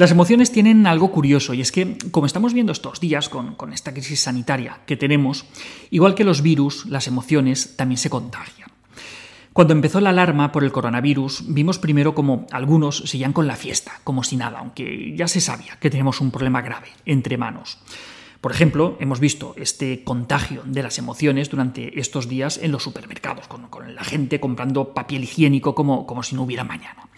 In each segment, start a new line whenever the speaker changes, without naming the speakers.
Las emociones tienen algo curioso y es que, como estamos viendo estos días con, esta crisis sanitaria que tenemos, igual que los virus, las emociones también se contagian. Cuando empezó la alarma por el coronavirus, vimos primero como algunos seguían con la fiesta, como si nada, aunque ya se sabía que tenemos un problema grave entre manos. Por ejemplo, hemos visto este contagio de las emociones durante estos días en los supermercados, con, la gente comprando papel higiénico como, como si no hubiera mañana.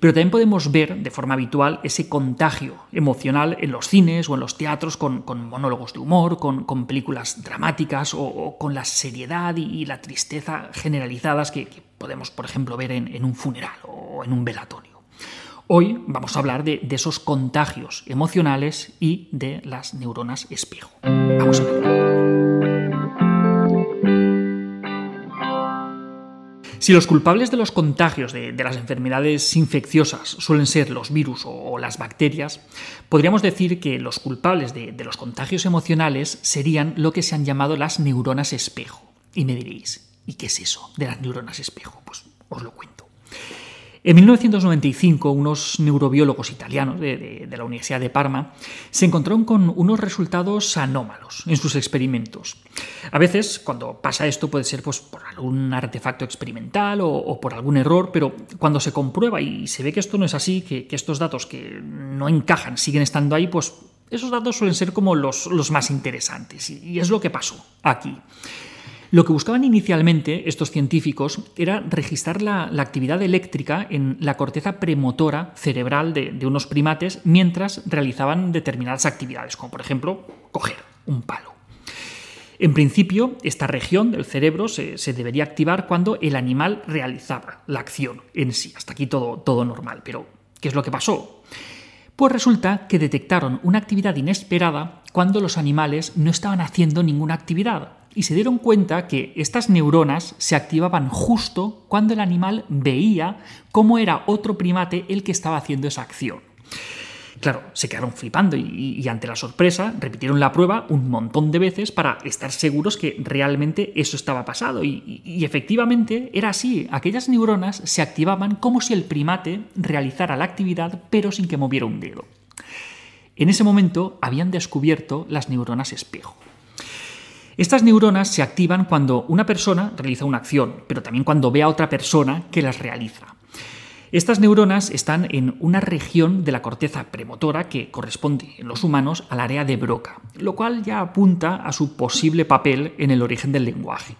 Pero también podemos ver de forma habitual ese contagio emocional en los cines o en los teatros con, monólogos de humor, con, películas dramáticas o, con la seriedad y, la tristeza generalizadas que, podemos, por ejemplo, ver en un funeral o en un velatorio. Hoy vamos a hablar de, esos contagios emocionales y de las neuronas espejo. Vamos a ver. Si los culpables de los contagios de, las enfermedades infecciosas suelen ser los virus o, las bacterias, podríamos decir que los culpables de, los contagios emocionales serían lo que se han llamado las neuronas espejo. Y me diréis, ¿y qué es eso de las neuronas espejo? Pues os lo cuento. En 1995, unos neurobiólogos italianos de, la Universidad de Parma se encontraron con unos resultados anómalos en sus experimentos. A veces, cuando pasa esto, puede ser pues, por algún artefacto experimental o, por algún error, pero cuando se comprueba y se ve que esto no es así, que, estos datos que no encajan siguen estando ahí, pues esos datos suelen ser como los, más interesantes. y es lo que pasó aquí. Lo que buscaban inicialmente estos científicos era registrar la, actividad eléctrica en la corteza premotora cerebral de, unos primates mientras realizaban determinadas actividades, como por ejemplo coger un palo. En principio, esta región del cerebro se, debería activar cuando el animal realizaba la acción en sí. Hasta aquí todo, todo normal. Pero, ¿qué es lo que pasó? Pues resulta que detectaron una actividad inesperada cuando los animales no estaban haciendo ninguna actividad y se dieron cuenta que estas neuronas se activaban justo cuando el animal veía cómo era otro primate el que estaba haciendo esa acción. Claro, se quedaron flipando y, ante la sorpresa repitieron la prueba un montón de veces para estar seguros que realmente eso estaba pasado. Y, efectivamente era así. Aquellas neuronas se activaban como si el primate realizara la actividad pero sin que moviera un dedo. En ese momento habían descubierto las neuronas espejo. Estas neuronas se activan cuando una persona realiza una acción, pero también cuando ve a otra persona que las realiza. Estas neuronas están en una región de la corteza premotora que corresponde en los humanos al área de Broca, lo cual ya apunta a su posible papel en el origen del lenguaje.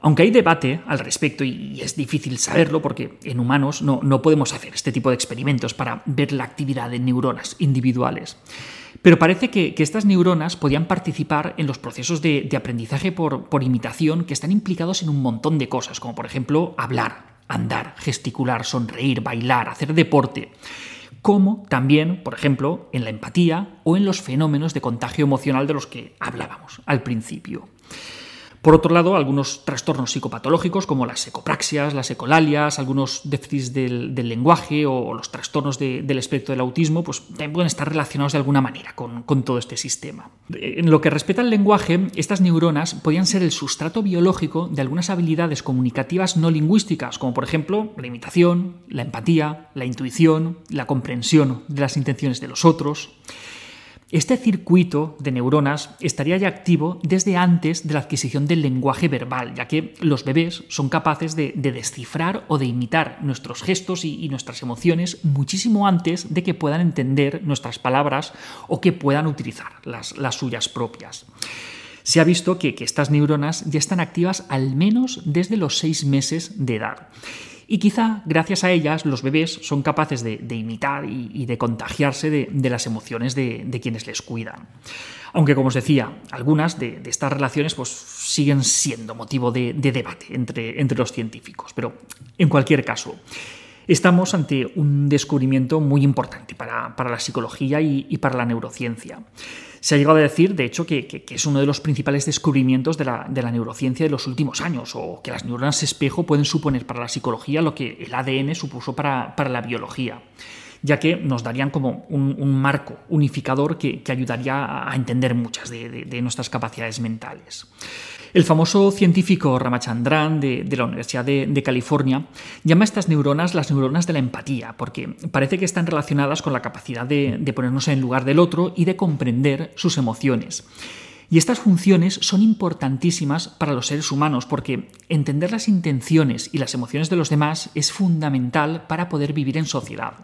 Aunque hay debate al respecto y es difícil saberlo porque en humanos no, no podemos hacer este tipo de experimentos para ver la actividad de neuronas individuales. Pero parece que, estas neuronas podían participar en los procesos de, aprendizaje por, por, imitación que están implicados en un montón de cosas, como por ejemplo hablar, andar, gesticular, sonreír, bailar, hacer deporte como también, por ejemplo, en la empatía o en los fenómenos de contagio emocional de los que hablábamos al principio. Por otro lado, algunos trastornos psicopatológicos como las ecopraxias, las ecolalias, algunos déficits del, lenguaje o los trastornos del espectro del autismo, pues también pueden estar relacionados de alguna manera con, con, todo este sistema. En lo que respecta al lenguaje, estas neuronas podían ser el sustrato biológico de algunas habilidades comunicativas no lingüísticas, como por ejemplo la imitación, la empatía, la intuición, la comprensión de las intenciones de los otros. Este circuito de neuronas estaría ya activo desde antes de la adquisición del lenguaje verbal, ya que los bebés son capaces de, descifrar o de imitar nuestros gestos y, nuestras emociones muchísimo antes de que puedan entender nuestras palabras o que puedan utilizar las, suyas propias. Se ha visto que, que estas neuronas ya están activas al menos desde los seis meses de edad. Y quizá gracias a ellas los bebés son capaces de, imitar y, de contagiarse de, las emociones de, quienes les cuidan. Aunque, como os decía, algunas de, estas relaciones pues, siguen siendo motivo de, debate entre, entre los científicos. Pero, en cualquier caso, estamos ante un descubrimiento muy importante para, la psicología y, para la neurociencia. Se ha llegado a decir, de hecho, que, es uno de los principales descubrimientos de la, neurociencia de los últimos años, o que las neuronas espejo pueden suponer para la psicología lo que el ADN supuso para, la biología. Ya que nos darían como un, marco unificador que, ayudaría a entender muchas de nuestras capacidades mentales. El famoso científico Ramachandran de, la Universidad de, California llama a estas neuronas las neuronas de la empatía, porque parece que están relacionadas con la capacidad de, de ponernos en lugar del otro y de comprender sus emociones. Y estas funciones son importantísimas para los seres humanos porque entender las intenciones y las emociones de los demás es fundamental para poder vivir en sociedad.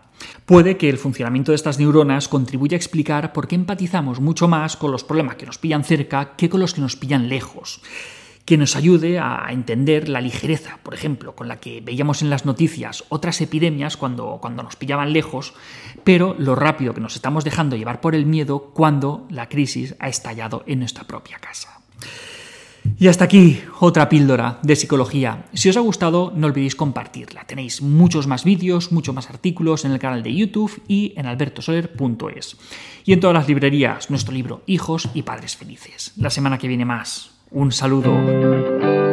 Puede que el funcionamiento de estas neuronas contribuya a explicar por qué empatizamos mucho más con los problemas que nos pillan cerca que con los que nos pillan lejos que nos ayude a entender la ligereza, por ejemplo, con la que veíamos en las noticias otras epidemias cuando, cuando nos pillaban lejos, pero lo rápido que nos estamos dejando llevar por el miedo cuando la crisis ha estallado en nuestra propia casa. Y hasta aquí otra píldora de psicología. Si os ha gustado, no olvidéis compartirla. Tenéis muchos más vídeos, muchos más artículos en el canal de YouTube y en albertosoler.es. Y en todas las librerías, nuestro libro Hijos y Padres Felices. La semana que viene más. Un saludo.